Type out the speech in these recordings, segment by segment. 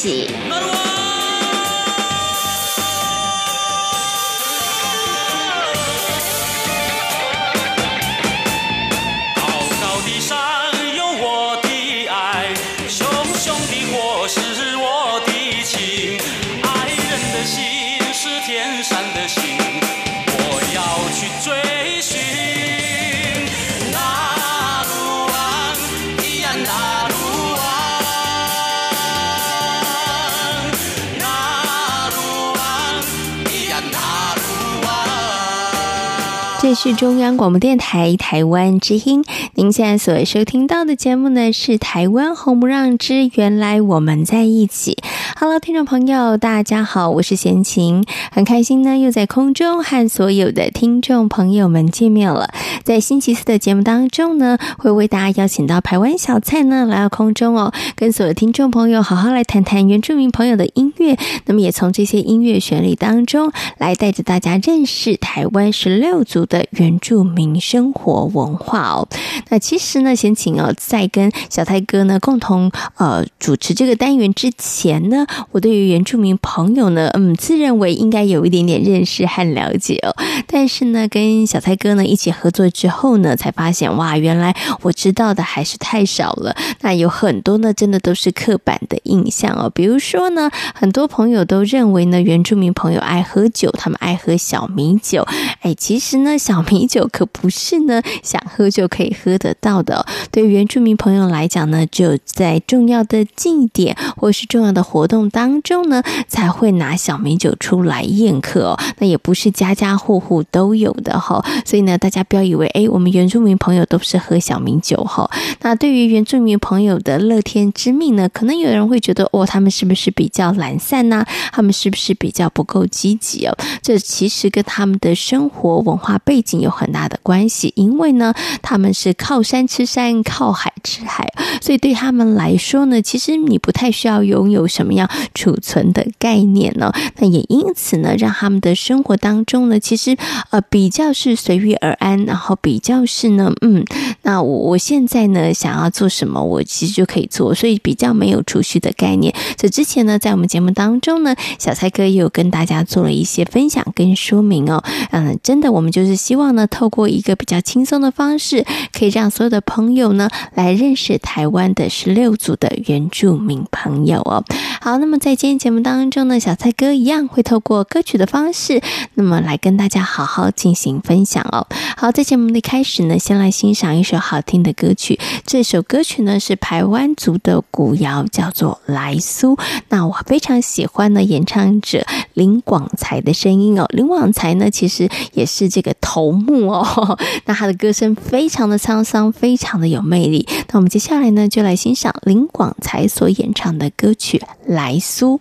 起。这是中央广播电台台湾之音。您现在所收听到的节目呢，是《台湾红不让之原来我们在一起》。Hello，听众朋友，大家好，我是贤琴，很开心呢，又在空中和所有的听众朋友们见面了。在星期四的节目当中呢，会为大家邀请到台湾小蔡呢来到空中哦，跟所有听众朋友好好来谈谈原住民朋友的音乐。那么也从这些音乐旋律当中来带着大家认识台湾十六族的。原住民生活文化哦，那其实呢，先请哦，在跟小泰哥呢共同呃主持这个单元之前呢，我对于原住民朋友呢，嗯，自认为应该有一点点认识和了解哦。但是呢，跟小蔡哥呢一起合作之后呢，才发现哇，原来我知道的还是太少了。那有很多呢，真的都是刻板的印象哦。比如说呢，很多朋友都认为呢，原住民朋友爱喝酒，他们爱喝小米酒。哎，其实呢，小米酒可不是呢想喝就可以喝得到的。对于原住民朋友来讲呢，只有在重要的祭典或是重要的活动当中呢，才会拿小米酒出来宴客哦。那也不是家家户户都有的哈。所以呢，大家不要以为哎，我们原住民朋友都是喝小米酒哈。那对于原住民朋友的乐天之命呢，可能有人会觉得哦，他们是不是比较懒散呢？他们是不是比较不够积极哦？这其实跟他们的生活文化背景有很大的关系，因为呢，他们是靠山吃山，靠海吃海，所以对他们来说呢，其实你不太需要拥有什么样储存的概念呢。那也因此呢，让他们的生活当中呢，其实呃比较是随遇而安，然后比较是呢，嗯，那我我现在呢想要做什么，我其实就可以做，所以比较没有储蓄的概念。这之前呢，在我们节目当中呢，小蔡哥也有跟大家做了一些分享跟说明哦。嗯，真的，我们就是希望呢，透过一个比较轻松的方式，可以让所有的朋友呢来认识台湾的十六组的原住民朋友哦。好，好那么在今天节目当中呢，小蔡哥一样会透过歌曲的方式，那么来跟大家好好进行分享哦。好，在节目的开始呢，先来欣赏一首好听的歌曲。这首歌曲呢是台湾族的古谣，叫做《来苏》。那我非常喜欢呢演唱者林广才的声音哦。林广才呢其实也是这个头目哦。那他的歌声非常的沧桑，非常的有魅力。那我们接下来呢就来欣赏林广才所演唱的歌曲《来苏》。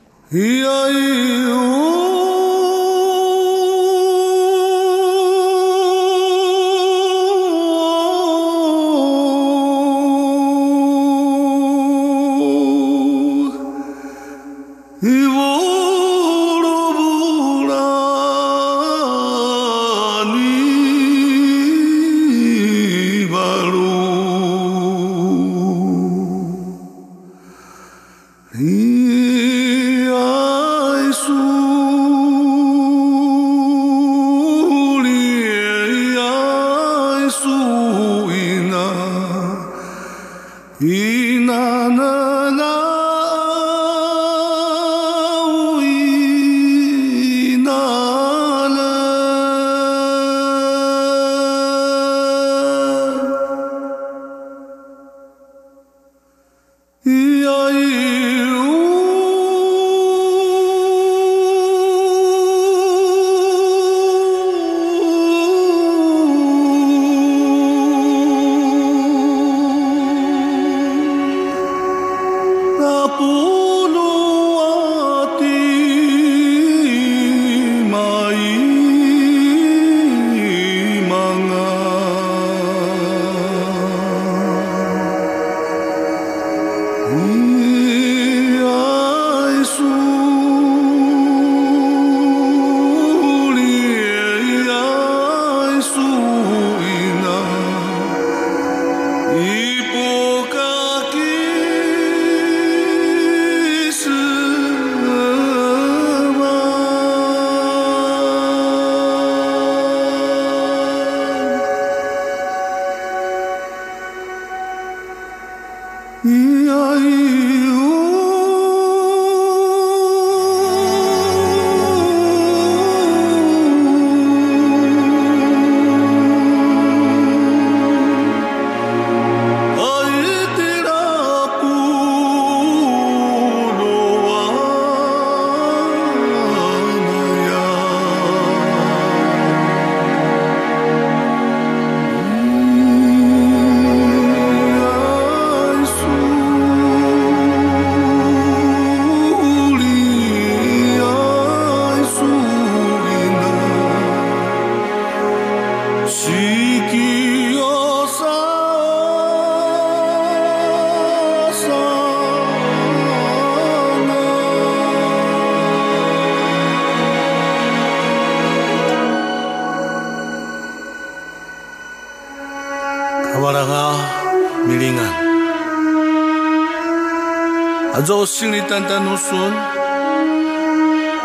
Jo sini tanda nusun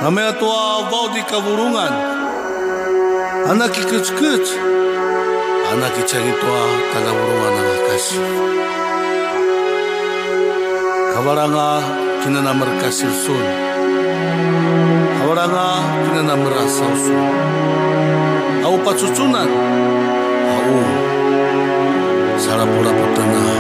Nama tua bau di kaburungan Anak ikut-ikut Anak ikut tua tanda burungan anak kasih. Kawaranga kina namar kasih sun kawaranga kina namar asal sun Au pacucunan Au Sarapura putengah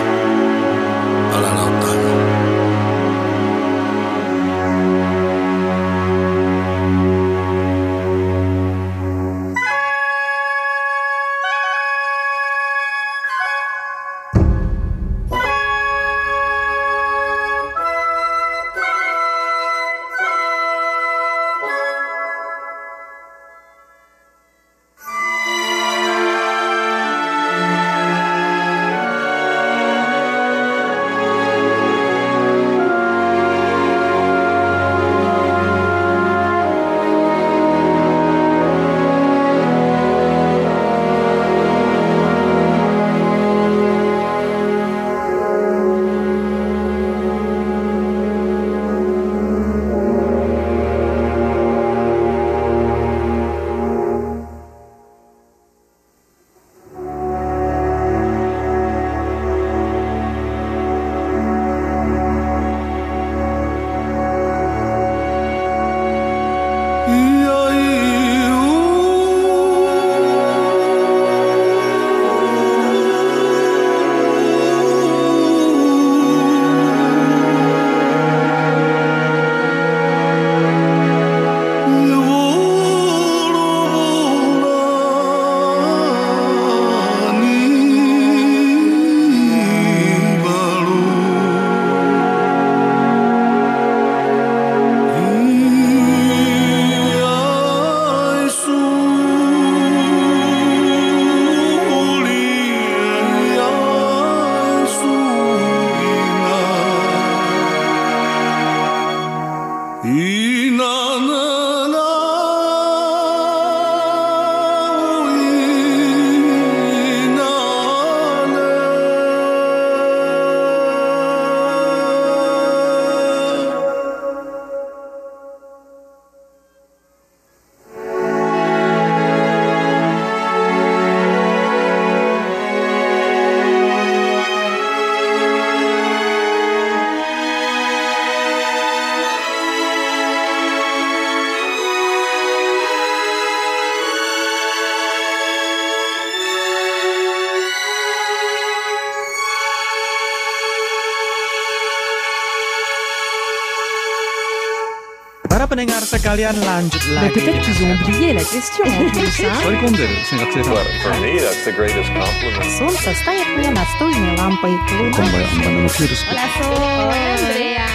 pendengar sekalian lanjut Bah, lagi. Peut-être qu'ils ont oublié la question en plus. hein. 追い込んでるね学生さん Well, for me, that's the greatest compliment. Солнце стоит мне над стольной лампой. こんばんは、バンドのキュールス。 Andrea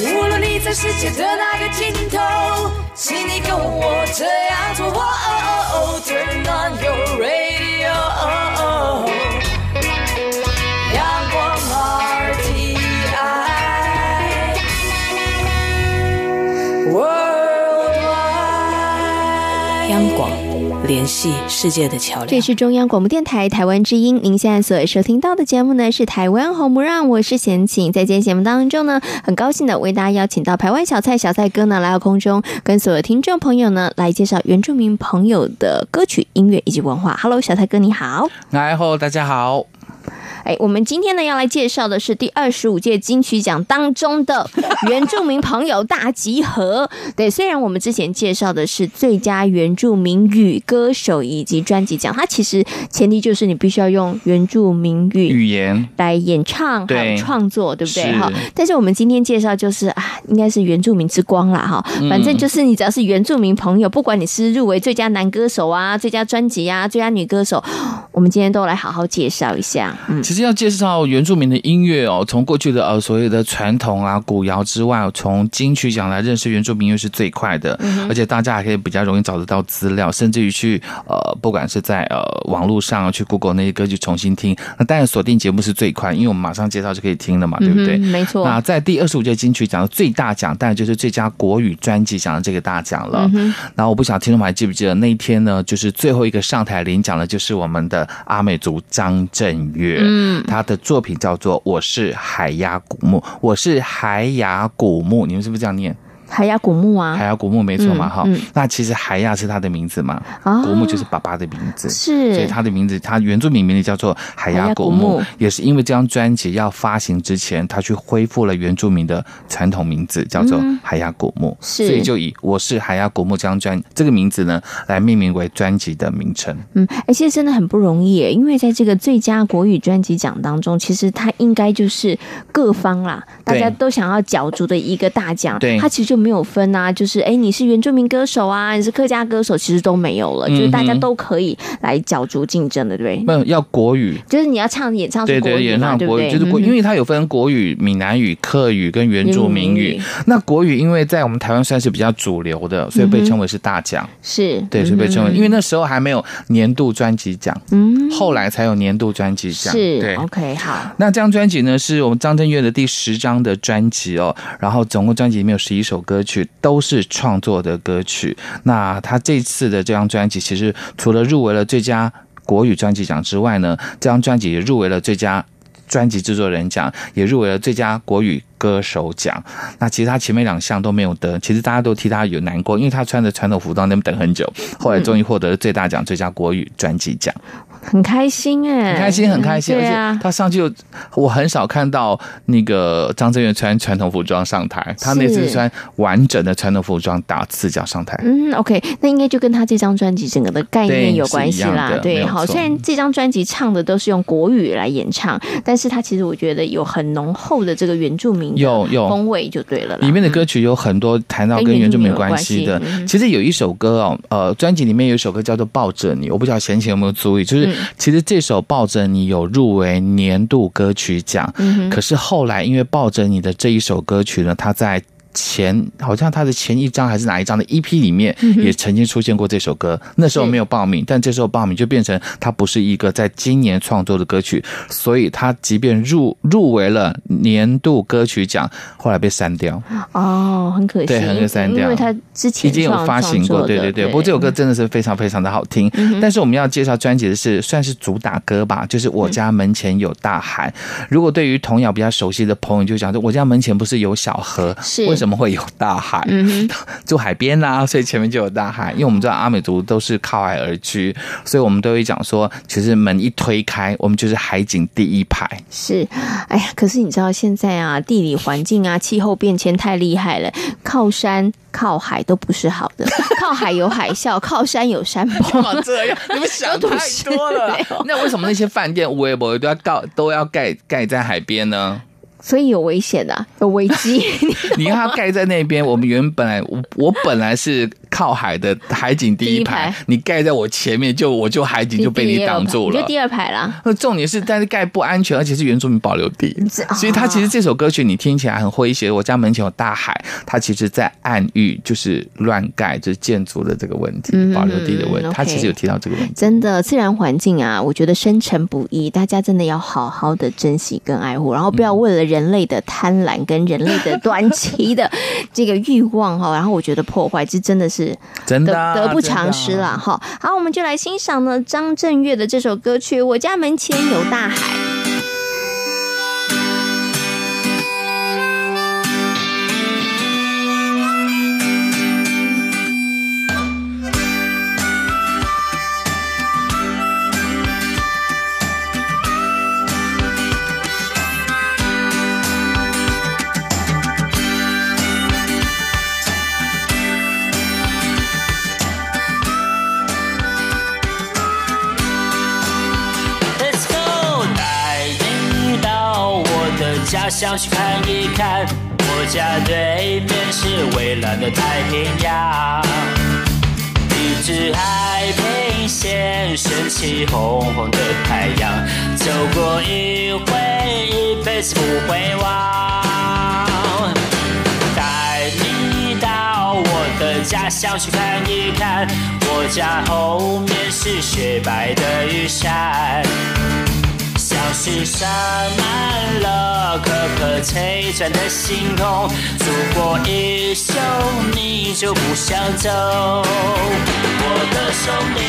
无论你在世界的哪个尽头，请你跟我这样做。哦哦哦 Turn on your radio， 央广联系世界的桥梁。这是中央广播电台台湾之音，您现在所收听到的节目呢是台湾红不让，我是贤琴。在今天节目当中呢，很高兴的为大家邀请到台湾小蔡小蔡哥呢来到空中，跟所有听众朋友呢来介绍原住民朋友的歌曲、音乐以及文化。Hello，小蔡哥你好。哎吼，大家好。哎，我们今天呢要来介绍的是第二十五届金曲奖当中的原住民朋友大集合。对，虽然我们之前介绍的是最佳原住民语歌手以及专辑奖，它其实前提就是你必须要用原住民语语言来演唱还有创作，对不对？哈，但是我们今天介绍就是啊，应该是原住民之光啦，哈，反正就是你只要是原住民朋友，不管你是入围最佳男歌手啊、最佳专辑啊、最佳女歌手。我们今天都来好好介绍一下。嗯，其实要介绍原住民的音乐哦，从过去的呃所谓的传统啊古谣之外，从金曲奖来认识原住民音乐是最快的，嗯、而且大家还可以比较容易找得到资料，甚至于去呃不管是在呃网络上去 Google 那些歌曲重新听，那当然锁定节目是最快，因为我们马上介绍就可以听了嘛，对不对？嗯、没错。那在第二十五届金曲奖的最大奖，当然就是最佳国语专辑奖的这个大奖了。嗯、然后我不晓得听众们还记不记得那一天呢？就是最后一个上台领奖的，就是我们的阿美族。张震岳，嗯，他的作品叫做《我是海鸭古墓》，我是海雅古墓，你们是不是这样念？海雅古墓啊，海雅古墓没错嘛，哈、嗯。嗯。那其实海雅是他的名字嘛，哦、古墓就是爸爸的名字，是，所以他的名字，他原住民名字叫做海雅古墓，也是因为这张专辑要发行之前，他去恢复了原住民的传统名字，叫做海雅古墓，是、嗯，所以就以我是海雅古墓这张专这个名字呢来命名为专辑的名称。嗯，哎，其实真的很不容易，因为在这个最佳国语专辑奖当中，其实他应该就是各方啦，大家都想要角逐的一个大奖，对，他其实就。没有分啊，就是哎，你是原住民歌手啊，你是客家歌手，其实都没有了，嗯、就是大家都可以来角逐竞争的，对不对？没有要国语，就是你要唱演唱国语嘛，对对，演唱国语，就是国，因为它有分国语、闽南语、客语跟原住民语。那国语因为在我们台湾算是比较主流的，所以被称为是大奖，是、嗯、对，所以被称为、嗯，因为那时候还没有年度专辑奖，嗯，后来才有年度专辑奖，是对，OK，好。那这张专辑呢，是我们张震岳的第十张的专辑哦，然后总共专辑里面有十一首歌。歌曲都是创作的歌曲。那他这次的这张专辑，其实除了入围了最佳国语专辑奖之外呢，这张专辑也入围了最佳专辑制作人奖，也入围了最佳国语歌手奖。那其实他前面两项都没有得，其实大家都替他有难过，因为他穿着传统服装那么等很久，后来终于获得了最大奖，最佳国语专辑奖。很开心哎，很开心，很开心。而且他上去，我很少看到那个张震岳穿传统服装上台，他那次穿完整的传统服装打赤脚上台。嗯，OK，那应该就跟他这张专辑整个的概念有关系啦。对，好，虽然这张专辑唱的都是用国语来演唱，但是他其实我觉得有很浓厚的这个原住民有有风味就对了。里面的歌曲有很多谈到跟原住民有关系的。其实有一首歌哦，呃，专辑里面有一首歌叫做《抱着你》，我不知道闲情有没有注意，就是。其实这首《抱着你》有入围年度歌曲奖，嗯，可是后来因为《抱着你》的这一首歌曲呢，它在。前好像他的前一张还是哪一张的 EP 里面也曾经出现过这首歌，嗯、那时候没有报名，但这时候报名就变成他不是一个在今年创作的歌曲，所以他即便入入围了年度歌曲奖，后来被删掉。哦，很可惜，对，很可惜删掉，因为他之前已经有发行过，对对对。不过这首歌真的是非常非常的好听。嗯、但是我们要介绍专辑的是算是主打歌吧，就是我家门前有大海。嗯、如果对于童谣比较熟悉的朋友就讲说，我家门前不是有小河，是为什么？怎么会有大海？嗯、住海边呐、啊，所以前面就有大海。因为我们知道阿美族都是靠海而居，所以我们都会讲说，其实门一推开，我们就是海景第一排。是，哎呀，可是你知道现在啊，地理环境啊，气候变迁太厉害了，靠山靠海都不是好的。靠海有海啸，靠山有山崩。这样，你们想太多了。那为什么那些饭店、微博都要盖都要盖盖在海边呢？所以有危险的、有危机。你看它盖在那边，我们原本来我我本来是。靠海的海景第一排，你盖在我前面，就我就海景就被你挡住了，就第二排啦。那重点是，但是盖不安全，而且是原住民保留地，所以他其实这首歌曲你听起来很诙谐。我家门前有大海，他其实在暗喻就是乱盖，就是建筑的这个问题，保留地的问题。他其实有提到这个问题。真的，自然环境啊，我觉得生成不易，大家真的要好好的珍惜跟爱护，然后不要为了人类的贪婪跟人类的短期的这个欲望哈，然后我觉得破坏这真的是。真的、啊、得不偿失了哈！好，我们就来欣赏呢张震岳的这首歌曲《我家门前有大海》。想去看一看，我家对面是蔚蓝的太平洋。一只海平线，升起红红的太阳，走过一回，一辈子不会忘。带你到我的家乡去看一看，我家后面是雪白的玉山。是洒满了颗颗璀璨的星空，走过一宿你就不想走。我的兄弟，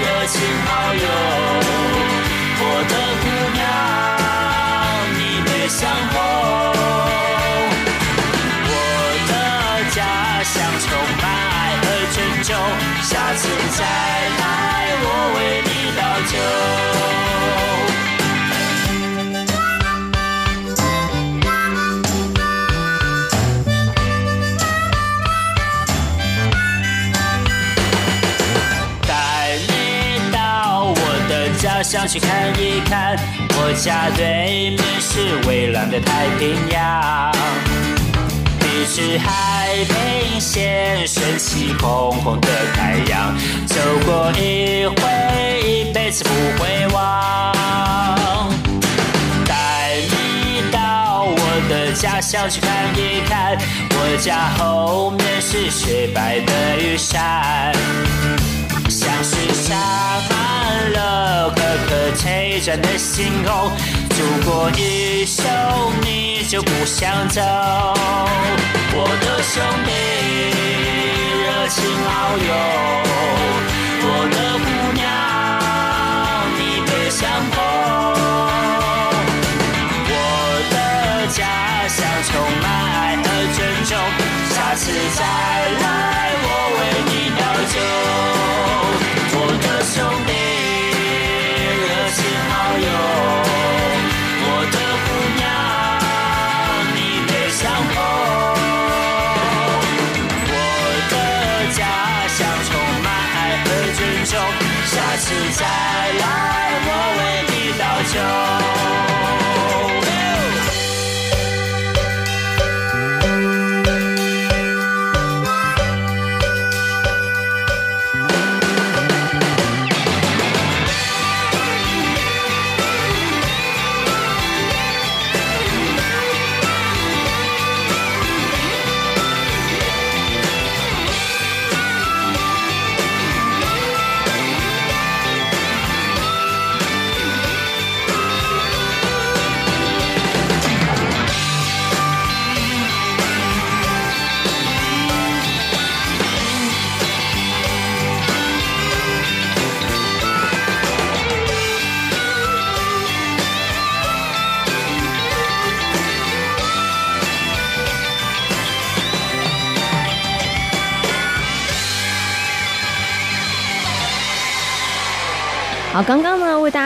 热情好友，我的姑娘，你别想红。我的家乡充满爱和尊重，下次再来我为你倒酒。去看一看，我家对面是蔚蓝的太平洋，笔直海平线，升起红红的太阳，走过一回，一辈子不会忘。带你到我的家乡去看一看，我家后面是雪白的玉山。像是下满了颗颗璀璨的星空，走过一宿你就不想走。我的兄弟，热情好友，我的姑娘，你别想跑。我的家乡充满爱和尊重，下次再来我为你倒酒。我的兄弟，下次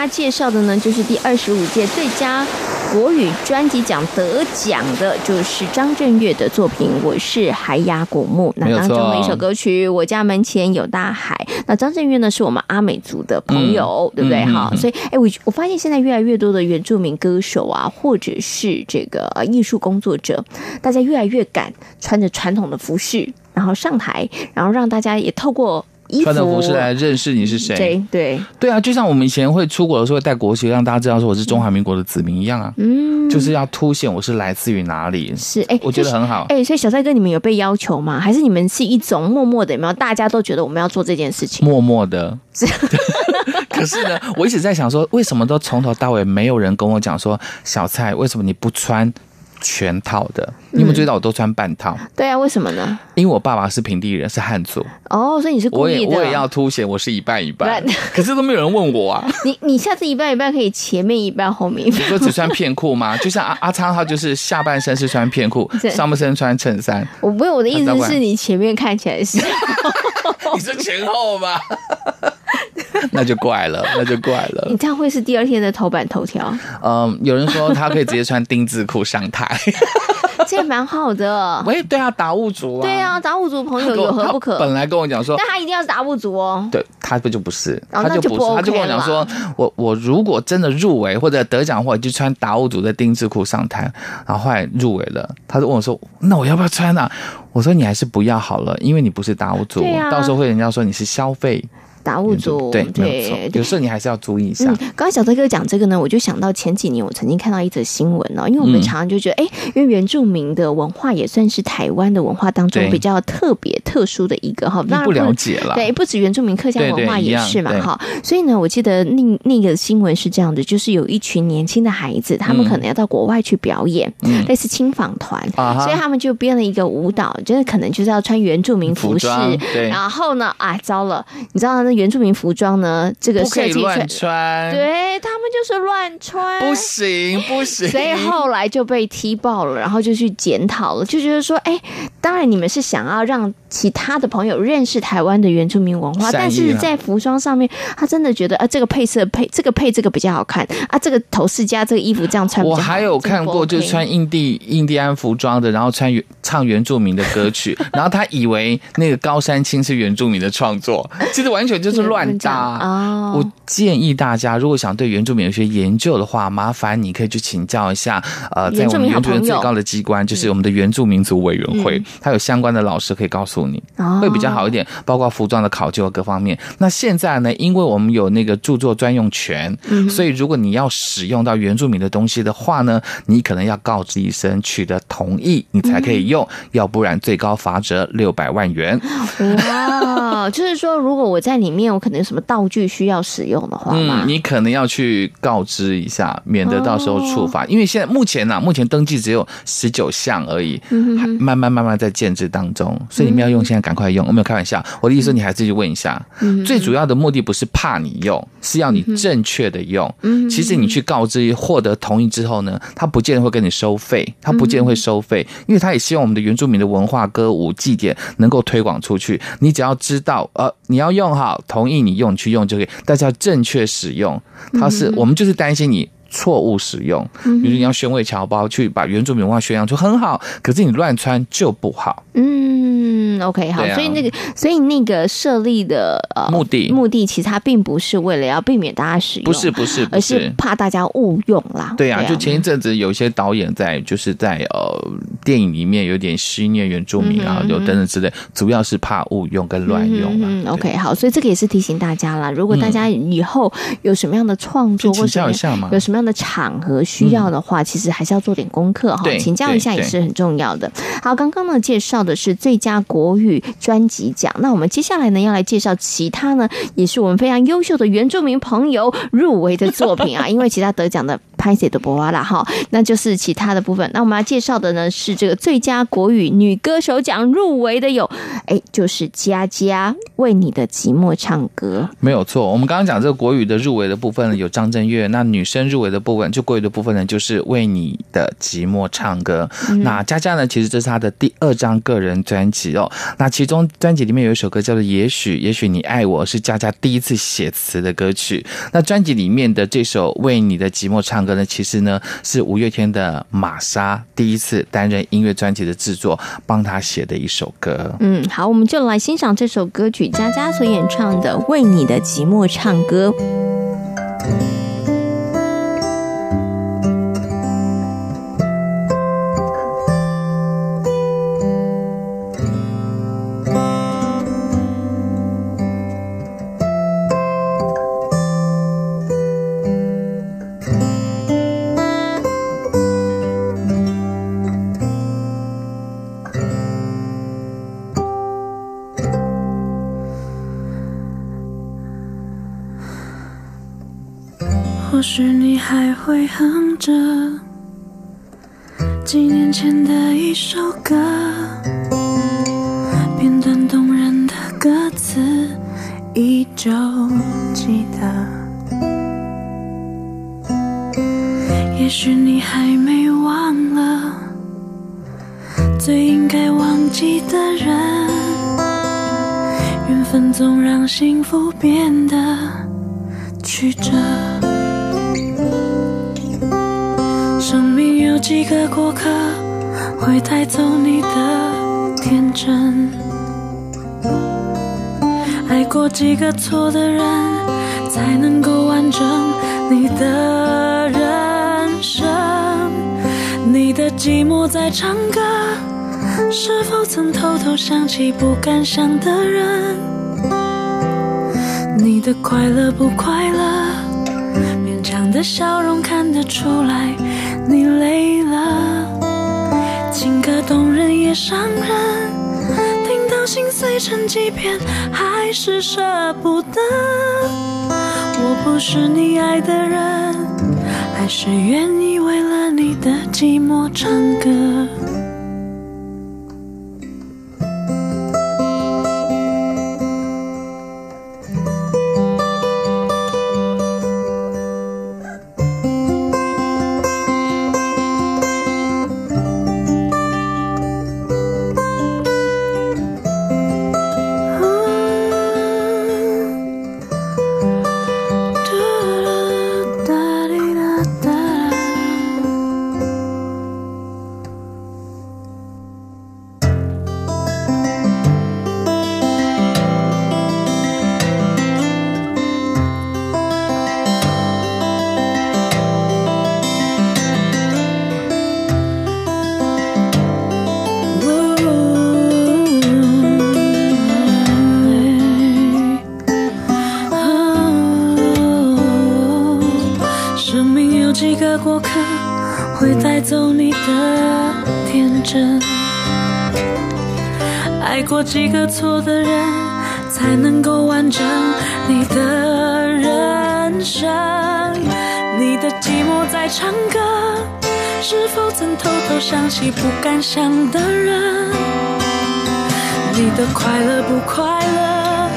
家介绍的呢，就是第二十五届最佳国语专辑奖得奖的，就是张震岳的作品《我是海雅古墓》。那当中的一首歌曲《我家门前有大海》。那张震岳呢，是我们阿美族的朋友，嗯、对不对？哈、嗯，所以，哎，我我发现现在越来越多的原住民歌手啊，或者是这个艺术工作者，大家越来越敢穿着传统的服饰，然后上台，然后让大家也透过。穿的服饰来认识你是谁？对对对啊，就像我们以前会出国的时候会带国旗，让大家知道说我是中华民国的子民一样啊。嗯，就是要凸显我是来自于哪里。是哎，我觉得很好。哎，所以小帅哥，你们有被要求吗？还是你们是一种默默的？有没有？大家都觉得我们要做这件事情，默默的。可是呢，我一直在想说，为什么都从头到尾没有人跟我讲说，小蔡，为什么你不穿？全套的，你有没有注意到我都穿半套？嗯。对啊，为什么呢？因为我爸爸是平地人，是汉族。哦，所以你是故意的。我也我也要凸显我是一半一半。可是都没有人问我啊。你你下次一半一半可以前面一半后面一半。你说只穿片裤吗？就像阿阿昌，他就是下半身是穿片裤，上半身穿衬衫。我不是我的意思是你前面看起来是。你是前后吗？那就怪了，那就怪了。你这样会是第二天的头版头条。嗯，有人说他可以直接穿丁字裤上台。这也蛮好的。喂，对啊，达悟族啊。对啊，达悟族朋友有何不可？本来跟我讲说，但他一定要是达悟族哦。对，他不就不是，哦、他就不是，不 OK、他就跟我讲说，我我如果真的入围或者得奖或者，就穿达悟族的丁字裤上台。然后后来入围了，他就问我说：“那我要不要穿啊？”我说：“你还是不要好了，因为你不是达悟族，啊、到时候会人家说你是消费。”达悟族对对，有时候你还是要注意一下。嗯，刚才小德哥讲这个呢，我就想到前几年我曾经看到一则新闻哦，因为我们常常就觉得，哎、嗯，因为原住民的文化也算是台湾的文化当中比较特别特殊的一个哈。那不了解了，对，不止原住民客家文化也是嘛哈。所以呢，我记得那那个新闻是这样的，就是有一群年轻的孩子，他们可能要到国外去表演，嗯、类似青访团，嗯、所以他们就编了一个舞蹈，就是可能就是要穿原住民服饰。对，然后呢，啊，糟了，你知道那原住民服装。呢，这个设计不可以乱穿，对他们就是乱穿，不行不行，所以后来就被踢爆了，然后就去检讨了，就觉得说，哎，当然你们是想要让其他的朋友认识台湾的原住民文化，但是在服装上面，他真的觉得啊，这个配色配这个配这个比较好看啊，这个头饰加这个衣服这样穿，我还有看过，就是穿印第印第安服装的，然后穿原唱原住民的歌曲，然后他以为那个高山青是原住民的创作，其实完全就是乱搭。啊，oh. 我建议大家，如果想对原住民有些研究的话，麻烦你可以去请教一下，呃，在我们原住民最高的机关，就是我们的原住民族委员会，他、嗯、有相关的老师可以告诉你，oh. 会比较好一点，包括服装的考究各方面。那现在呢，因为我们有那个著作专用权，嗯、所以如果你要使用到原住民的东西的话呢，你可能要告知一声，取得同意，你才可以用，嗯、要不然最高罚则六百万元。哇就是说，如果我在里面，我可能有什么道。具需要使用的话，嗯，你可能要去告知一下，免得到时候处罚。哦、因为现在目前呢、啊，目前登记只有十九项而已，嗯、还慢慢慢慢在建制当中，所以你们要用，现在赶快用。嗯、我没有开玩笑，我的意思你还是去问一下。嗯、最主要的目的不是怕你用，是要你正确的用。嗯、其实你去告知，获得同意之后呢，他不见得会跟你收费，他不见得会收费，因为他也希望我们的原住民的文化、歌舞、祭典能够推广出去。你只要知道，呃，你要用好，同意你用去。用就可以，但是要正确使用。它是我们就是担心你错误使用，比如你要宣慰侨胞去把原住民文化宣扬出很好，可是你乱穿就不好。嗯，OK，好，啊、所以那个，所以那个设立的呃目的。目的，其实它并不是为了要避免大家使用，不是不是，不是。而是怕大家误用啦。对啊，对啊，就前一阵子有一些导演在就是在呃电影里面有点戏谑原住民啊，就、嗯、等等之类，主要是怕误用跟乱用。嗯，OK，好，所以这个也是提醒大家啦，如果大家以后有什么样的创作或者有什么样的场合需要的话，嗯、其实还是要做点功课哈，请教一下也是很重要的。好，刚刚呢介绍。的是最佳国语专辑奖。那我们接下来呢，要来介绍其他呢，也是我们非常优秀的原住民朋友入围的作品啊。因为其他得奖的拍谢都播完了哈，那就是其他的部分。那我们要介绍的呢，是这个最佳国语女歌手奖入围的有，哎，就是佳佳为你的寂寞唱歌，没有错。我们刚刚讲这个国语的入围的部分呢，有张震岳。那女生入围的部分，就国语的部分呢，就是为你的寂寞唱歌。嗯、那佳佳呢，其实这是她的第二张个人专辑哦，那其中专辑里面有一首歌叫做《也许也许你爱我》，是佳佳第一次写词的歌曲。那专辑里面的这首《为你的寂寞唱歌》呢，其实呢是五月天的玛莎第一次担任音乐专辑的制作，帮他写的一首歌。嗯，好，我们就来欣赏这首歌曲，佳佳所演唱的《为你的寂寞唱歌》。还会哼着几年前的一首歌，片段动人的歌词依旧记得。也许你还没忘了最应该忘记的人，缘分总让幸福变得曲折。几个过客会带走你的天真？爱过几个错的人，才能够完整你的人生？你的寂寞在唱歌，是否曾偷偷想起不敢想的人？你的快乐不快乐？勉强的笑容看得出来，你累了。情歌动人也伤人，听到心碎成几片，还是舍不得。我不是你爱的人，还是愿意为了你的寂寞唱歌。不敢想的人？你的快乐不快乐？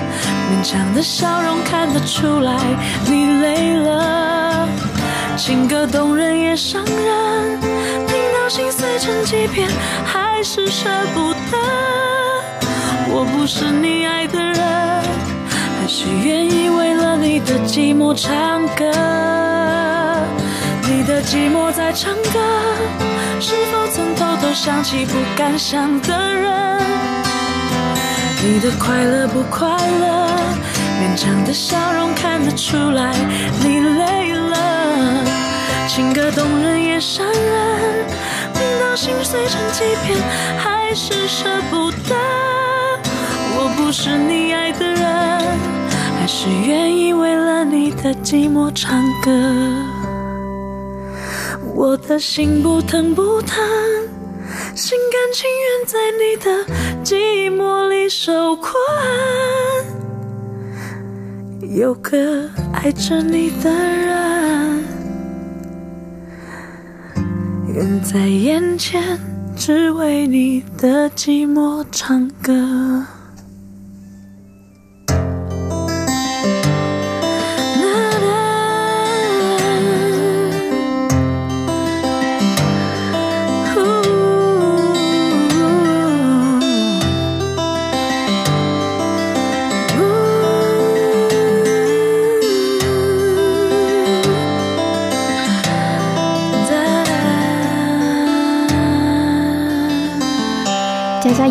勉强的笑容看得出来，你累了。情歌动人也伤人，听到心碎成几片，还是舍不得。我不是你爱的人，还是愿意为了你的寂寞唱歌。你的寂寞在唱歌，是否曾偷偷想起不敢想的人？你的快乐不快乐？勉强的笑容看得出来，你累了。情歌动人也伤人，听到心碎成几片，还是舍不得。我不是你爱的人，还是愿意为了你的寂寞唱歌。我的心不疼不疼，心甘情愿在你的寂寞里受困。有个爱着你的人，远在眼前，只为你的寂寞唱歌。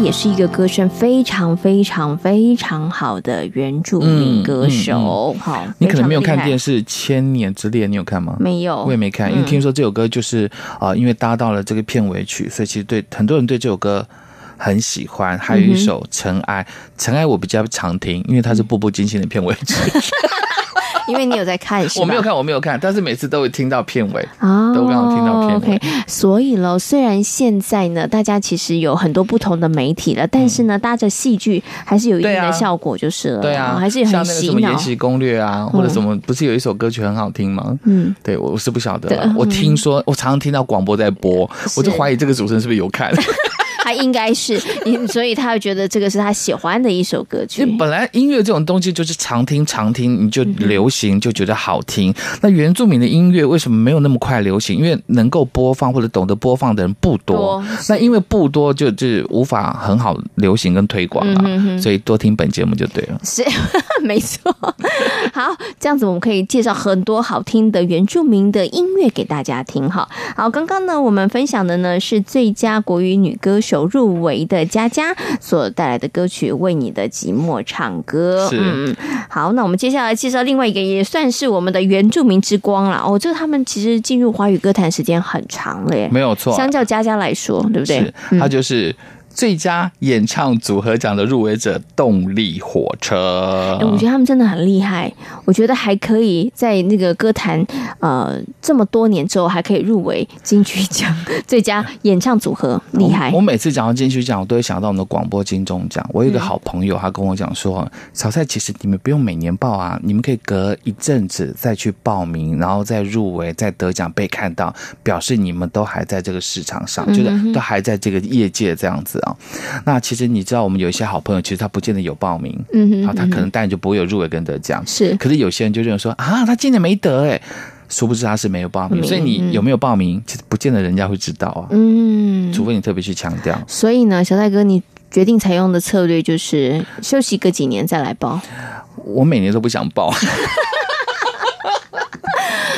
也是一个歌声非常非常非常好的原住民歌手。好、你可能没有看电视《千年之恋》，你有看吗？没有，我也没看。因为听说这首歌就是啊、呃，因为搭到了这个片尾曲，所以其实对很多人对这首歌很喜欢。还有一首《尘埃》，尘埃我比较常听，因为它是《步步惊心》的片尾曲。因为你有在看？我没有看，我没有看，但是每次都会听到片尾啊，都刚好听到片尾。所以喽，虽然现在呢，大家其实有很多不同的媒体了，但是呢，搭着戏剧还是有一定的效果，就是了。对啊，还是很像那个什么《延禧攻略》啊，或者什么，不是有一首歌曲很好听吗？嗯，对，我是不晓得。我听说，我常常听到广播在播，我就怀疑这个主持人是不是有看。他应该是，所以他会觉得这个是他喜欢的一首歌曲。本来音乐这种东西就是常听常听，你就流行就觉得好听。那原住民的音乐为什么没有那么快流行？因为能够播放或者懂得播放的人不多。那因为不多，就就是无法很好流行跟推广啊。所以多听本节目就对了。是，没错。好，这样子我们可以介绍很多好听的原住民的音乐给大家听哈。好，刚刚呢，我们分享的呢是最佳国语女歌手入围的佳佳所带来的歌曲《为你的寂寞唱歌》。嗯，好，那我们接下来介绍另外一个，也算是我们的原住民之光了。哦，这个他们其实进入华语歌坛时间很长了耶，没有错。相较佳佳来说，对不对？是，他就是。最佳演唱组合奖的入围者，动力火车。哎，我觉得他们真的很厉害。我觉得还可以在那个歌坛，呃，这么多年之后还可以入围金曲奖最佳演唱组合，厉害。我，我每次讲到金曲奖，我都会想到我们的广播金钟奖。我有一个好朋友，他跟我讲说：“小蔡，其实你们不用每年报啊，你们可以隔一阵子再去报名，然后再入围，再得奖被看到，表示你们都还在这个市场上，就是都还在这个业界这样子啊。”那其实你知道，我们有一些好朋友，其实他不见得有报名，嗯哼，他可能当然就不会有入围跟得奖，是。可是有些人就认为说啊，他今年没得哎，殊不知他是没有报名，所以你有没有报名，其实不见得人家会知道啊，嗯，除非你特别去强调。所以呢，小戴哥，你决定采用的策略就是休息个几年再来报。我每年都不想报。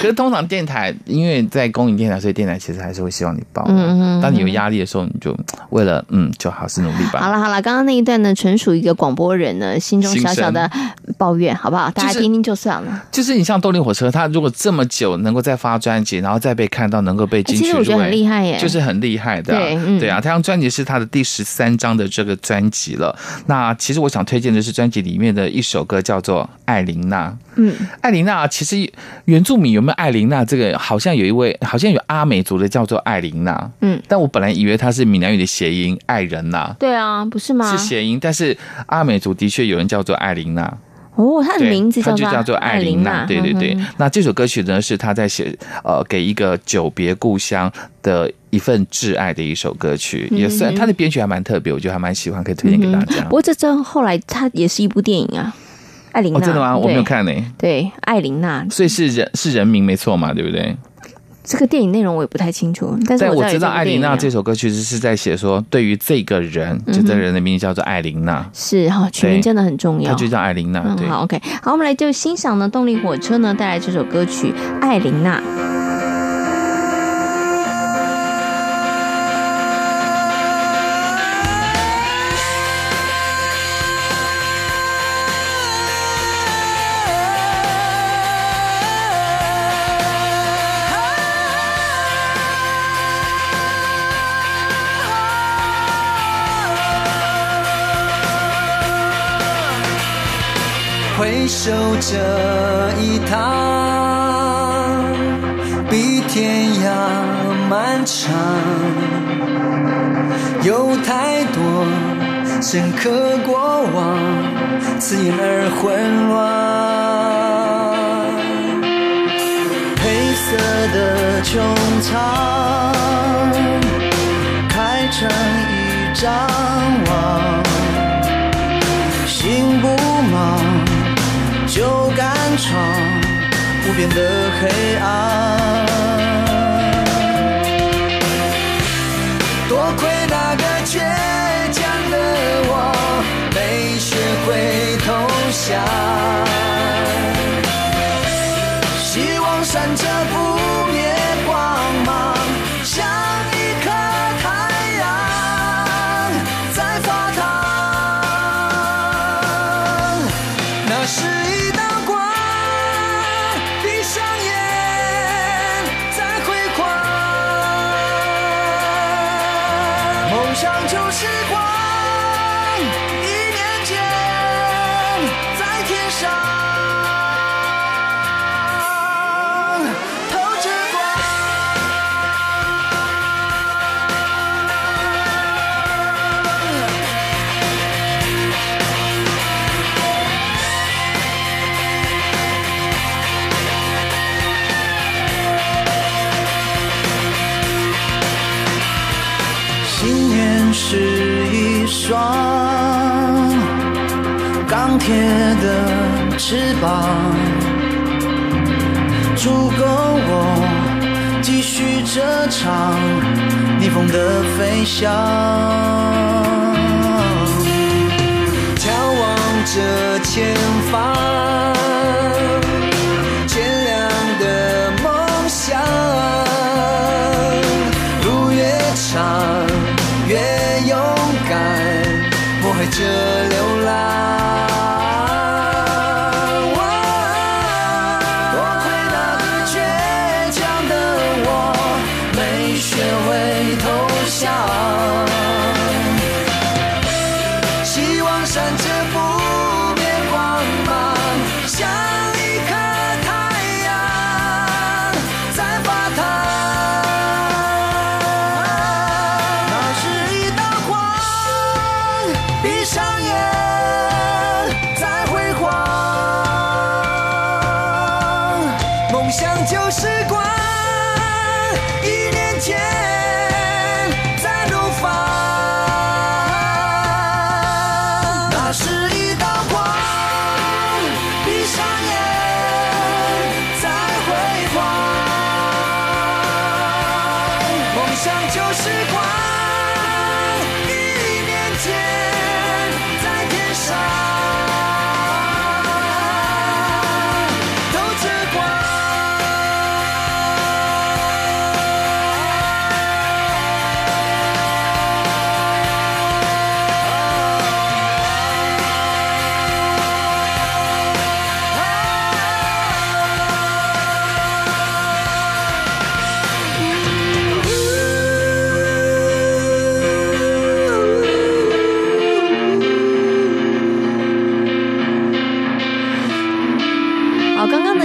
可是通常电台，因为在公营电台，所以电台其实还是会希望你报。嗯嗯。当你有压力的时候，你就为了嗯，就好好努力吧。好了好了，刚刚那一段呢，纯属一个广播人呢心中小小的抱怨，好不好？大家听听就算了。就是你像动力火车，他如果这么久能够再发专辑，然后再被看到，能够被其实我觉得很厉害耶，就是很厉害的。对，对啊，他张专辑是他的第十三张的这个专辑了。那其实我想推荐的是专辑里面的一首歌，叫做《艾琳娜》。嗯，艾琳娜其实原住民有没有？艾琳娜这个好像有一位，好像有阿美族的叫做艾琳娜，嗯，但我本来以为她是闽南语的谐音爱人呐，对啊，不是吗？是谐音，但是阿美族的确有人叫做艾琳娜，哦，她的名字她就叫做艾琳娜，对对对。那这首歌曲呢，是她在写呃给一个久别故乡的一份挚爱的一首歌曲，也算她的编曲还蛮特别，我觉得还蛮喜欢，可以推荐给大家。不过这真后来它也是一部电影啊。艾琳娜，真的吗？我没有看呢。对，艾琳娜，所以是人是人名没错嘛，对不对？这个电影内容我也不太清楚，但是我知道艾琳娜这首歌其实是在写说，对于这个人，就这个人的名字叫做艾琳娜，是哈，取名真的很重要，他就叫艾琳娜。对，好，OK，好，我们来就欣赏呢，动力火车呢带来这首歌曲《艾琳娜》。回首这一趟，比天涯漫长，有太多深刻过往，刺眼而混乱。黑色的穹苍，开成一张网，心不忙。就敢闯无边的黑暗，多亏那个倔强的我，没学会投降，希望闪着不灭光芒。翅膀，足够我继续这场逆风的飞翔。眺望着前方，天亮的梦想，路越长越勇敢，我还着。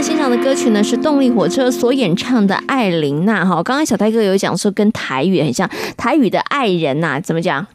现场的歌曲呢是动力火车所演唱的《艾琳娜》哈，刚刚小泰哥有讲说跟台语很像，台语的爱人呐、怎么讲？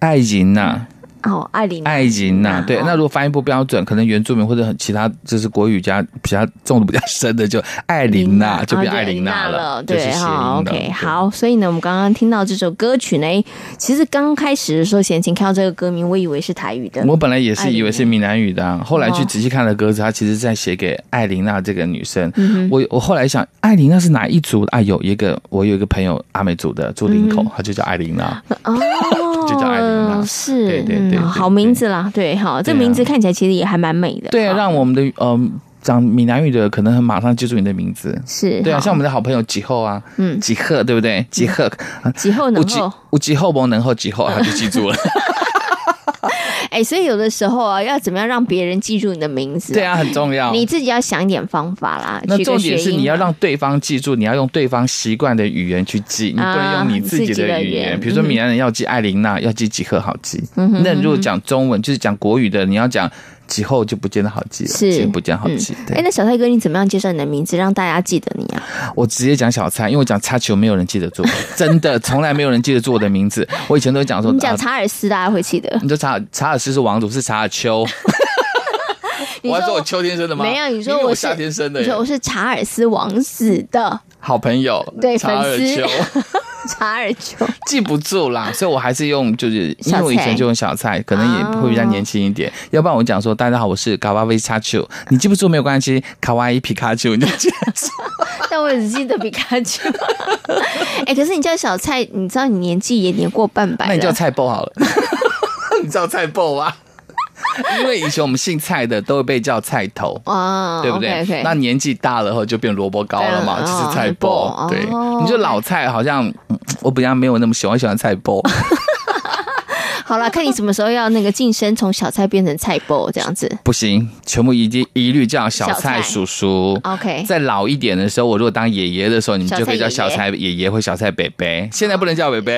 爱人呐。哦，艾琳，艾琳娜，对，那如果发音不标准，可能原住民或者很其他，就是国语家比较重的比较深的，就艾琳娜就变艾琳娜了，对，好，OK，好，所以呢，我们刚刚听到这首歌曲呢，其实刚开始的时候，贤琴看到这个歌名，我以为是台语的，我本来也是以为是闽南语的，后来去仔细看了歌词，他其实在写给艾琳娜这个女生。我我后来想，艾琳娜是哪一族？啊，有一个我有一个朋友阿美族的，住林口，他就叫艾琳娜。哦。就叫艾琳娜，是，对对对，好名字啦，对，好，这名字看起来其实也还蛮美的。对啊，让我们的嗯讲闽南语的可能马上记住你的名字，是对啊，像我们的好朋友吉后啊，嗯，吉鹤对不对？吉鹤，吉后能后，我吉后不能后，吉后他就记住了。哎、欸，所以有的时候啊，要怎么样让别人记住你的名字、啊？对啊，很重要。你自己要想一点方法啦。那重点是你要让对方记住，你要用对方习惯的语言去记，你不能用你自己的语言。比如说，闽南人要记艾琳娜，要记几何好记。嗯、那如果讲中文，就是讲国语的，你要讲。以后就不见得好记了，是不见好记。哎、嗯欸，那小蔡哥，你怎么样介绍你的名字，让大家记得你啊？我直接讲小蔡，因为我讲插球，没有人记得住，真的，从来没有人记得住我的名字。我以前都讲说，你讲查尔斯，大家会记得。你说查查尔斯是王族，是查尔丘。我还说我秋天生的吗？没有，你说我，我夏天生的。你说我是查尔斯王子的好朋友，对，查尔丘。查尔丘记不住啦，所以我还是用，就是因为我以前就用小蔡，可能也会比较年轻一点。要不然我讲说，大家好，我是卡哇伊查丘，你记不住没有关系，卡哇伊皮卡丘你就记得住。但我只记得皮卡丘。哎、欸，可是你叫小蔡，你知道你年纪也年过半百了，那你叫蔡波好了。你知道蔡波吗？因为以前我们姓蔡的都会被叫菜头啊，对不对？Okay, okay. 那年纪大了后就变萝卜糕了嘛，就是菜包。对，你就老蔡好像我比较没有那么喜欢喜欢菜包。好了，看你什么时候要那个晋升，从小菜变成菜包这样子。不行，全部一律一律叫小菜叔叔。OK，再老一点的时候，我如果当爷爷的时候，你们就可以叫小菜爷爷或小菜伯伯。现在不能叫伯伯。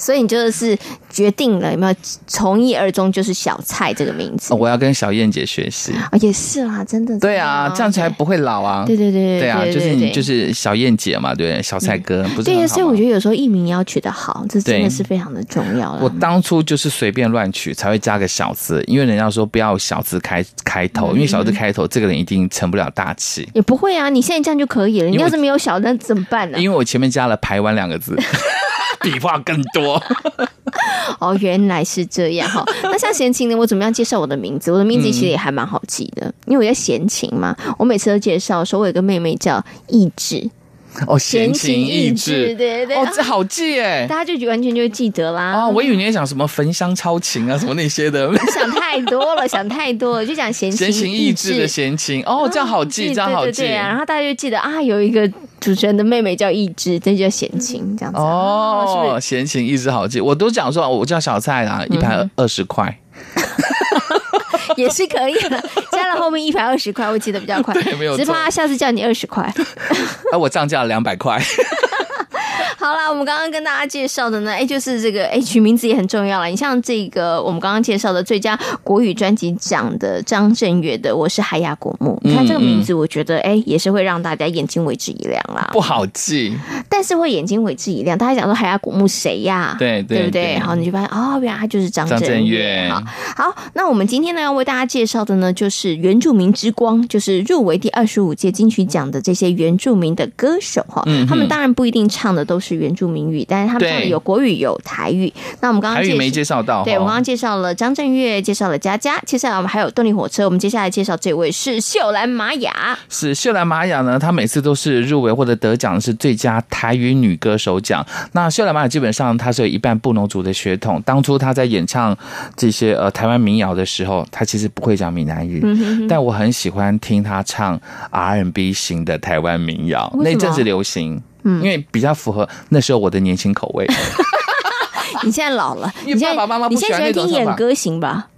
所以你就是决定了有没有从一而终，就是小蔡这个名字。我要跟小燕姐学习啊，也是啦，真的。对啊，这样才不会老啊。对对对对啊，就是你就是小燕姐嘛，对，小蔡哥不是。对，所以我觉得有时候艺名要取得好，这真的是非常的重要。我当初就是随便乱取，才会加个小字，因为人家说不要小字开开头，因为小字开头，这个人一定成不了大器。也不会啊，你现在这样就可以了。你要是没有小，那怎么办呢？因为我前面加了“台湾”两个字。笔画更多。哦，原来是这样哈。那像闲情呢？我怎么样介绍我的名字？我的名字其实也还蛮好记的，因为我叫闲情嘛。我每次都介绍说，我有个妹妹叫意志。哦，闲情逸致，对对对，哦，这好记哎，大家就完全就会记得啦。啊，我以为你在讲什么焚香超情啊，什么那些的。想太多了，想太多了，就讲闲情闲情逸致的闲情。哦，这样好记，这样好记。对啊，然后大家就记得啊，有一个主持人的妹妹叫逸致，这就叫闲情，这样子。哦，闲情逸致好记。我都讲说，我叫小蔡啦，一盘二十块。也是可以的，加了后面一百二十块，我记得比较快。对，没有。只怕下次叫你二十块。啊，我涨价了两百块。好啦，我们刚刚跟大家介绍的呢，哎，就是这个哎，取名字也很重要了。你像这个我们刚刚介绍的最佳国语专辑奖的张震岳的《我是海雅果木》，你看这个名字，我觉得哎，也是会让大家眼睛为之一亮啦。不好记，但是会眼睛为之一亮。大家讲说海雅果木谁呀？对对，对不对？好，你就发现哦，原来他就是张震岳。好，好，那我们今天呢要为大家介绍的呢，就是原住民之光，就是入围第二十五届金曲奖的这些原住民的歌手哈。嗯，他们当然不一定唱的都是。是原住民语，但是他们唱的有国语有台语。那我们刚刚台语没介绍到，对，我刚刚介绍了张震岳，介绍了佳佳，接下来我们还有动力火车。我们接下来介绍这位是秀兰玛雅。是秀兰玛雅呢，她每次都是入围或者得奖的是最佳台语女歌手奖。那秀兰玛雅基本上她是有一半布农族的血统。当初她在演唱这些呃台湾民谣的时候，她其实不会讲闽南语，嗯、哼哼但我很喜欢听她唱 R&B 型的台湾民谣，那阵子流行。嗯，因为比较符合那时候我的年轻口味。你现在老了，你爸爸妈妈你现在喜欢听演歌行吧？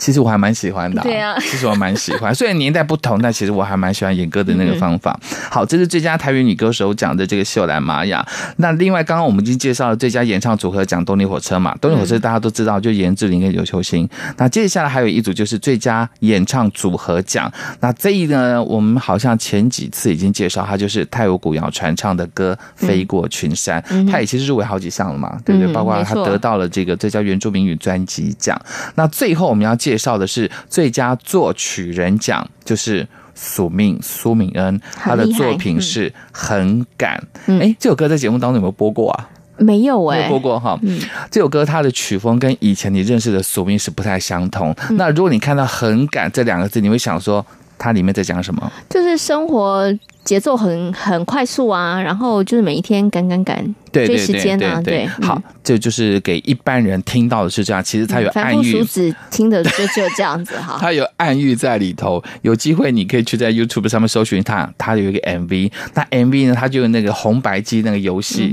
其实我还蛮喜欢的，对啊，其实我蛮喜欢。虽然年代不同，但其实我还蛮喜欢演歌的那个方法。好，这是最佳台语女歌手奖的这个秀兰玛雅。那另外，刚刚我们已经介绍了最佳演唱组合奖，动力火车嘛，动力火车大家都知道，就严志玲跟刘秋兴。那接下来还有一组就是最佳演唱组合奖。那这一呢，我们好像前几次已经介绍，它就是泰国古谣传唱的歌《飞过群山》，它也其实入围好几项了嘛，对不对？包括他得到了这个最佳原住民语专辑奖。那最后我们要介绍的是最佳作曲人奖，就是苏命苏敏恩，他的作品是《很赶》。哎，这首歌在节目当中有没有播过啊？没有哎、播过哈。嗯，这首歌它的曲风跟以前你认识的苏命是不太相同。那如果你看到“很赶”这两个字，你会想说它里面在讲什么？就是生活节奏很很快速啊，然后就是每一天赶赶赶。对对对对对，好，这就是给一般人听到的是这样，其实它有暗喻。子听的就只有这样子哈。它有暗喻在里头，有机会你可以去在 YouTube 上面搜寻它，它有一个 MV。那 MV 呢，它就有那个红白机那个游戏。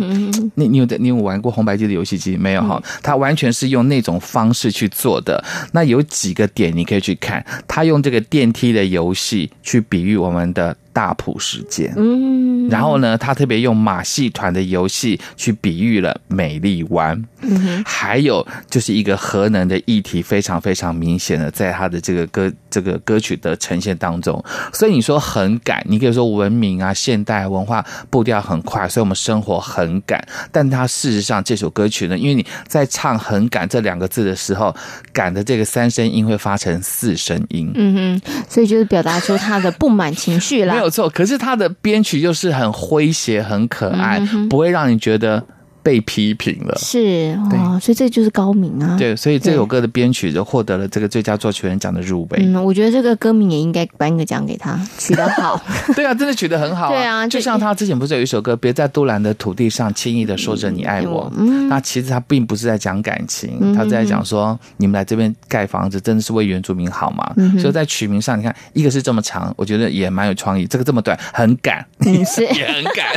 你你有你有玩过红白机的游戏机没有哈？它完全是用那种方式去做的。那有几个点你可以去看，它用这个电梯的游戏去比喻我们的大埔时间。嗯，然后呢，他特别用马戏团的游戏。去比喻了美丽湾，嗯还有就是一个核能的议题，非常非常明显的在他的这个歌这个歌曲的呈现当中。所以你说很赶，你可以说文明啊，现代文化步调很快，所以我们生活很赶。但它事实上这首歌曲呢，因为你在唱“很赶”这两个字的时候，“赶”的这个三声音会发成四声音，嗯哼，所以就是表达出他的不满情绪啦。没有错，可是他的编曲又是很诙谐、很可爱，不会让你觉得。的被批评了，是哦，所以这就是高明啊。对，所以这首歌的编曲就获得了这个最佳作曲人奖的入围。嗯，我觉得这个歌名也应该颁个奖给他，取得好。对啊，真的取得很好啊。对啊，就像他之前不是有一首歌，别在杜兰的土地上轻易的说着你爱我。嗯，那其实他并不是在讲感情，他在讲说你们来这边盖房子，真的是为原住民好吗？所以在曲名上，你看一个是这么长，我觉得也蛮有创意。这个这么短，很赶，是 也很赶。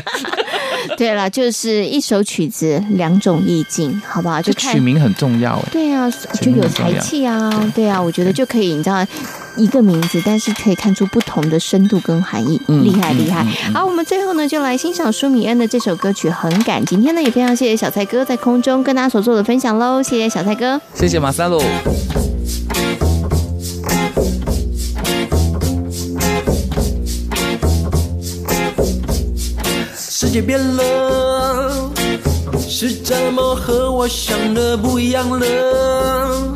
对了，就是一首曲子两种意境，好不好？就取名很重要哎。对啊，就有才气啊。对啊，我觉得就可以，你知道，一个名字，但是可以看出不同的深度跟含义，厉害厉害。好，我们最后呢，就来欣赏舒米恩的这首歌曲《很感》。今天呢，也非常谢谢小蔡哥在空中跟大家所做的分享喽，谢谢小蔡哥，谢谢马三路。世界变了，是怎么和我想的不一样了？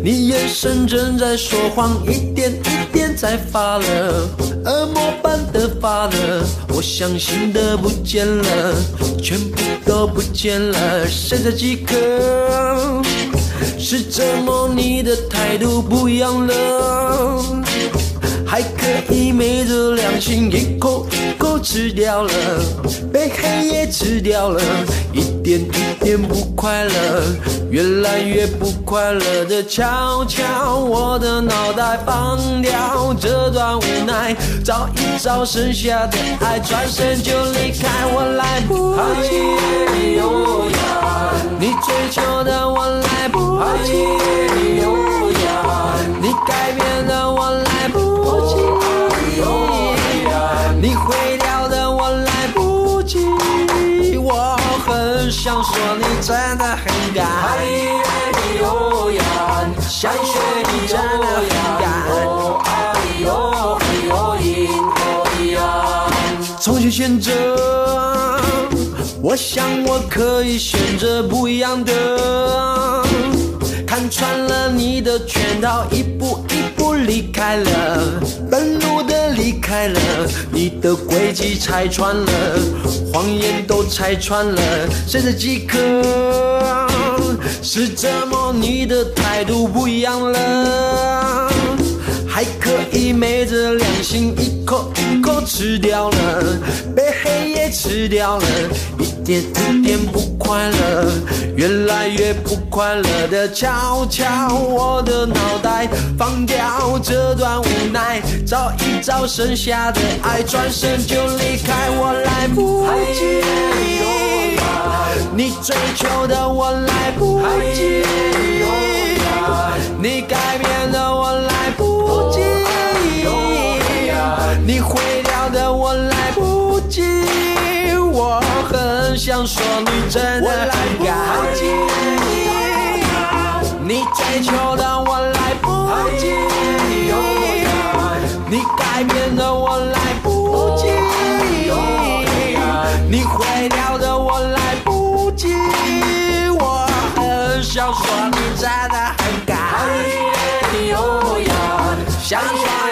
你眼神正在说谎，一点一点。在发热，恶魔般的发热。我相信的不见了，全部都不见了，剩下几颗。是怎么你的态度不一样了，还可以昧着良心一口一口吃掉了，被黑夜吃掉了，一点一点不快乐，越来越不快乐的悄悄，我的脑袋放掉这段无奈，找一找剩下的爱，转身就离开，我来。不及。你追求的我来不及，说你真的很敢，想说你真的很敢，重新选择。我想我可以选择不一样的，看穿了你的圈套，一步一步离开了，离开了，你的诡计拆穿了，谎言都拆穿了，剩这几颗，是折磨你的态度不一样了，还可以昧着良心一口一口吃掉了，被黑夜吃掉了。一点一点不快乐，越来越不快乐的敲敲，我的脑袋放掉这段无奈，找一找剩下的爱，转身就离开，我来不及。你追求的我来不及，你改变想说你真的很感激，你追求的我来不及，你改变的我来不及，你毁掉的我来不及。我很想说你真的很感激，想说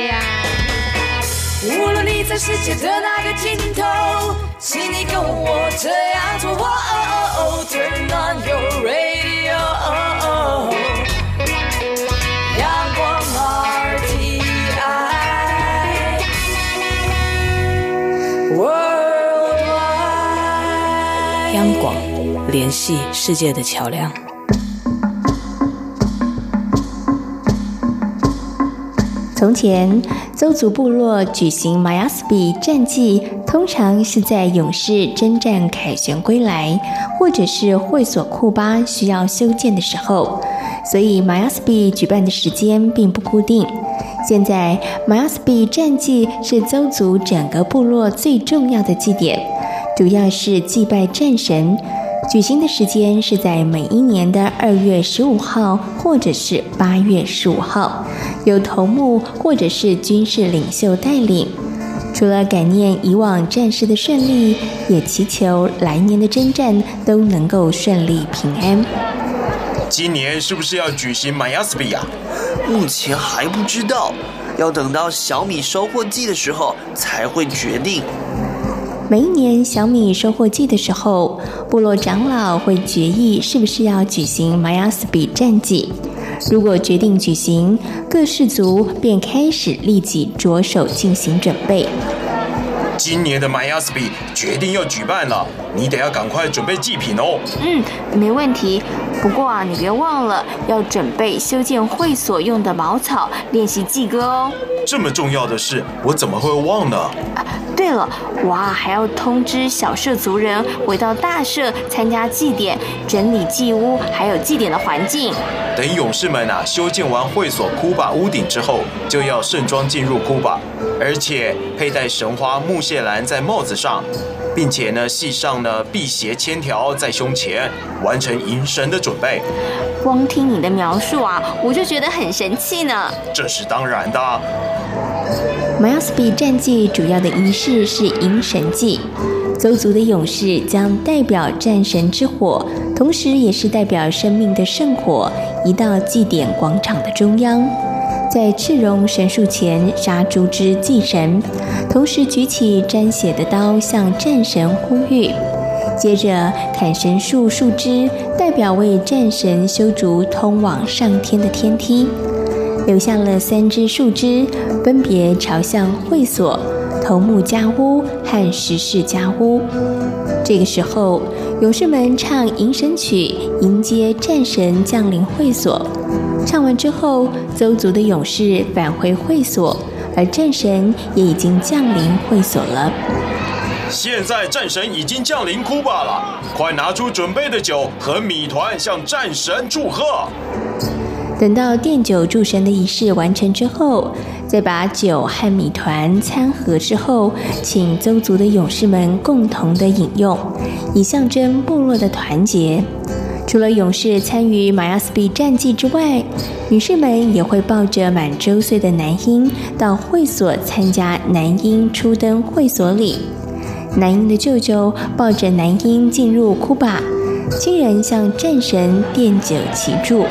无论你在世界的哪个尽头，请你跟我这样做。哦哦哦 Turn on your radio，央广 RTI Worldwide，央广联系世界的桥梁。从前。邹族部落举行马雅斯比战祭，通常是在勇士征战凯旋归来，或者是会所库巴需要修建的时候，所以马雅斯比举办的时间并不固定。现在，马雅斯比战祭是邹族整个部落最重要的祭典，主要是祭拜战神，举行的时间是在每一年的二月十五号或者是八月十五号，由头目或者是军事领袖带领。除了感念以往战事的顺利，也祈求来年的征战都能够顺利平安。今年是不是要举行玛雅斯比啊？目前还不知道，要等到小米收获季的时候才会决定。每一年小米收获季的时候，部落长老会决议是不是要举行玛雅斯比战祭。如果决定举行，各氏族便开始立即着手进行准备。今年的玛雅斯比决定要举办了，你得要赶快准备祭品哦。嗯，没问题。不过啊，你别忘了要准备修建会所用的茅草，练习祭歌哦。这么重要的事，我怎么会忘呢？啊对了，哇，还要通知小社族人回到大社参加祭典，整理祭屋，还有祭典的环境。等勇士们啊修建完会所库巴屋顶之后，就要盛装进入库巴，而且佩戴神花木屑兰在帽子上，并且呢系上呢辟邪千条在胸前，完成迎神的准备。光听你的描述啊，我就觉得很神气呢。这是当然的。玛雅斯比战祭主要的仪式是迎神祭，邹族的勇士将代表战神之火，同时也是代表生命的圣火，移到祭典广场的中央，在赤榕神树前杀猪之祭神，同时举起沾血的刀向战神呼吁，接着砍神树树枝，代表为战神修筑通往上天的天梯。留下了三支树枝，分别朝向会所、头目家屋和石室家屋。这个时候，勇士们唱迎神曲，迎接战神降临会所。唱完之后，邹族的勇士返回会所，而战神也已经降临会所了。现在战神已经降临库巴了，快拿出准备的酒和米团，向战神祝贺。等到奠酒祝神的仪式完成之后，再把酒和米团掺合之后，请邹族的勇士们共同的饮用，以象征部落的团结。除了勇士参与玛雅斯比战祭之外，女士们也会抱着满周岁的男婴到会所参加男婴初登会所礼。男婴的舅舅抱着男婴进入库巴，亲人向战神奠酒祈祝。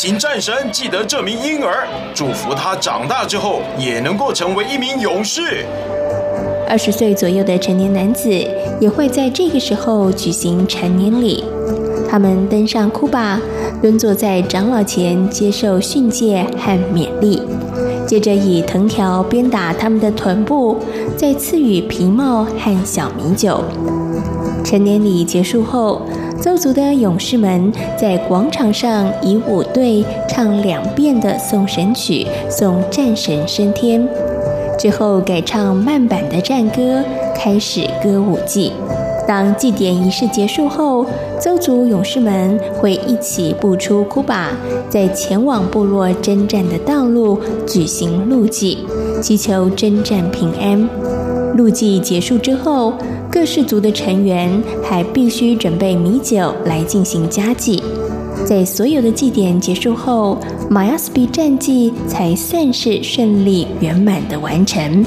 请战神记得这名婴儿，祝福他长大之后也能够成为一名勇士。二十岁左右的成年男子也会在这个时候举行成年礼。他们登上库巴，蹲坐在长老前接受训诫和勉励，接着以藤条鞭打他们的臀部，再赐予皮帽和小米酒。成年礼结束后，邹族的勇士们在广场上以舞队唱两遍的送神曲，送战神升天。之后改唱慢板的战歌，开始歌舞祭。当祭典仪式结束后，邹族勇士们会一起步出库巴，在前往部落征战的道路举行路祭，祈求征战平安。路祭结束之后，各氏族的成员还必须准备米酒来进行加祭。在所有的祭典结束后，玛雅斯比战祭才算是顺利圆满的完成。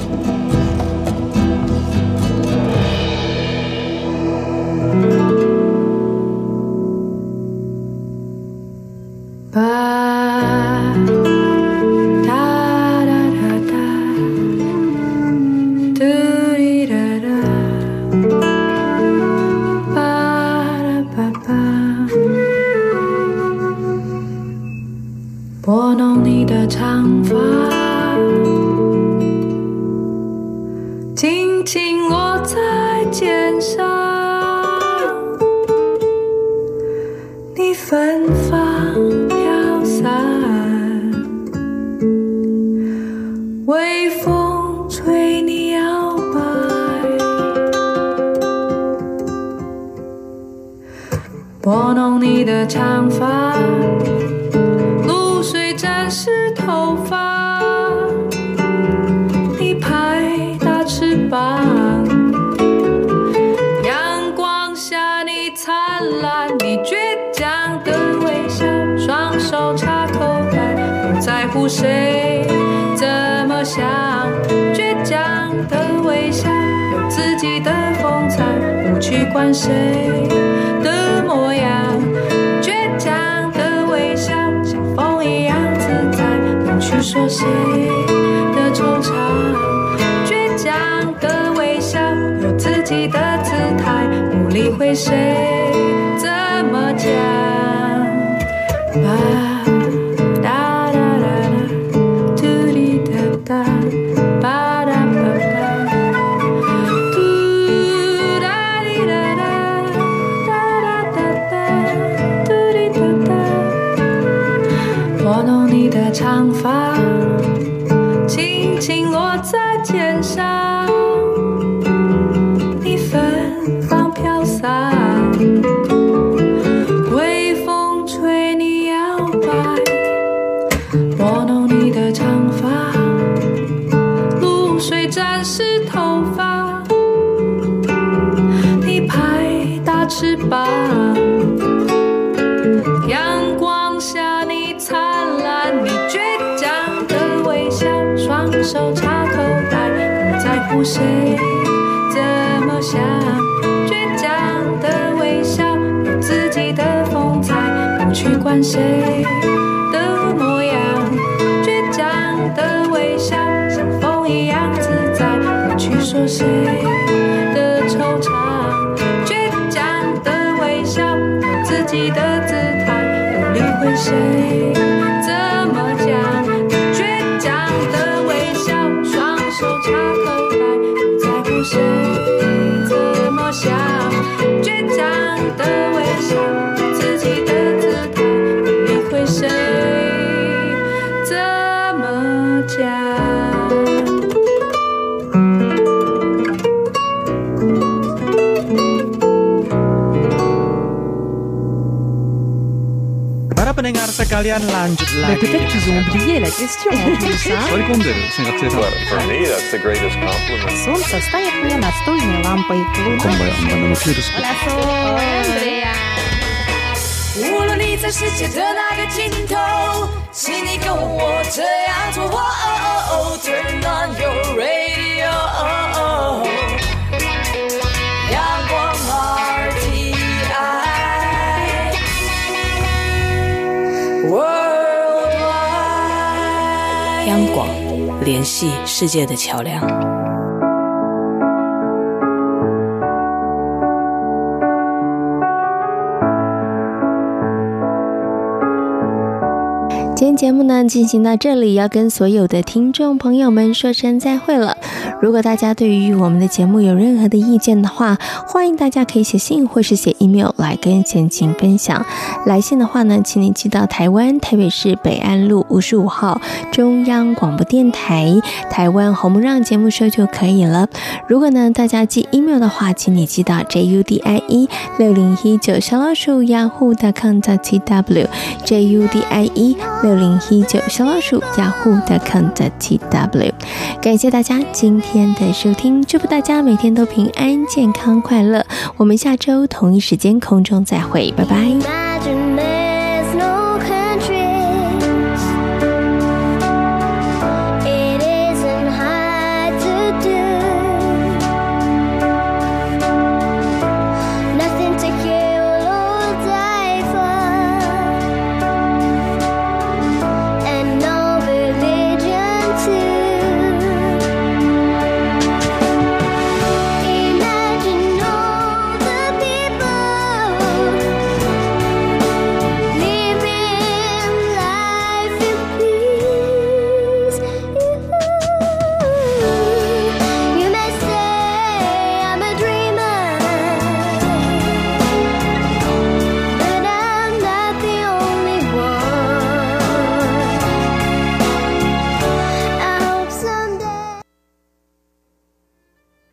拨看谁的模样。倔强的微笑，像风一样自在，不去说谁的惆怅。倔强的微笑，有自己的姿态，不理会谁。sekalian lanjut lagi. Peut-être qu'ils ont oublié la question en plus, hein? For me, that's the greatest compliment. Солнце стоит мне настольной лампой. Hola, Sol. Andrea. 无论你在世界的哪个尽头，请你跟我这样做。Turn on your radio. 央广，联系世界的桥梁。今天节目呢进行到这里，要跟所有的听众朋友们说声再会了。如果大家对于我们的节目有任何的意见的话，欢迎大家可以写信或是写 email 来跟贤琴分享。来信的话呢，请你寄到台湾台北市北安路五十五号中央广播电台台湾红不让节目收就可以了。如果呢大家寄 email 的话，请你寄到 judie 六零一九小老鼠 yahoo.com.tw judie 六零一九小老鼠 yahoo.com.tw，感谢大家今天天的收听，祝福大家每天都平安、健康、快乐。我们下周同一时间空中再会，拜拜。